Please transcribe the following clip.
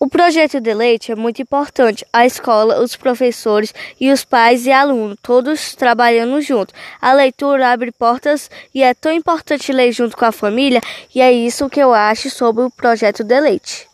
O projeto de leite é muito importante. A escola, os professores e os pais e alunos, todos trabalhando junto. A leitura abre portas e é tão importante ler junto com a família, e é isso que eu acho sobre o projeto de leite.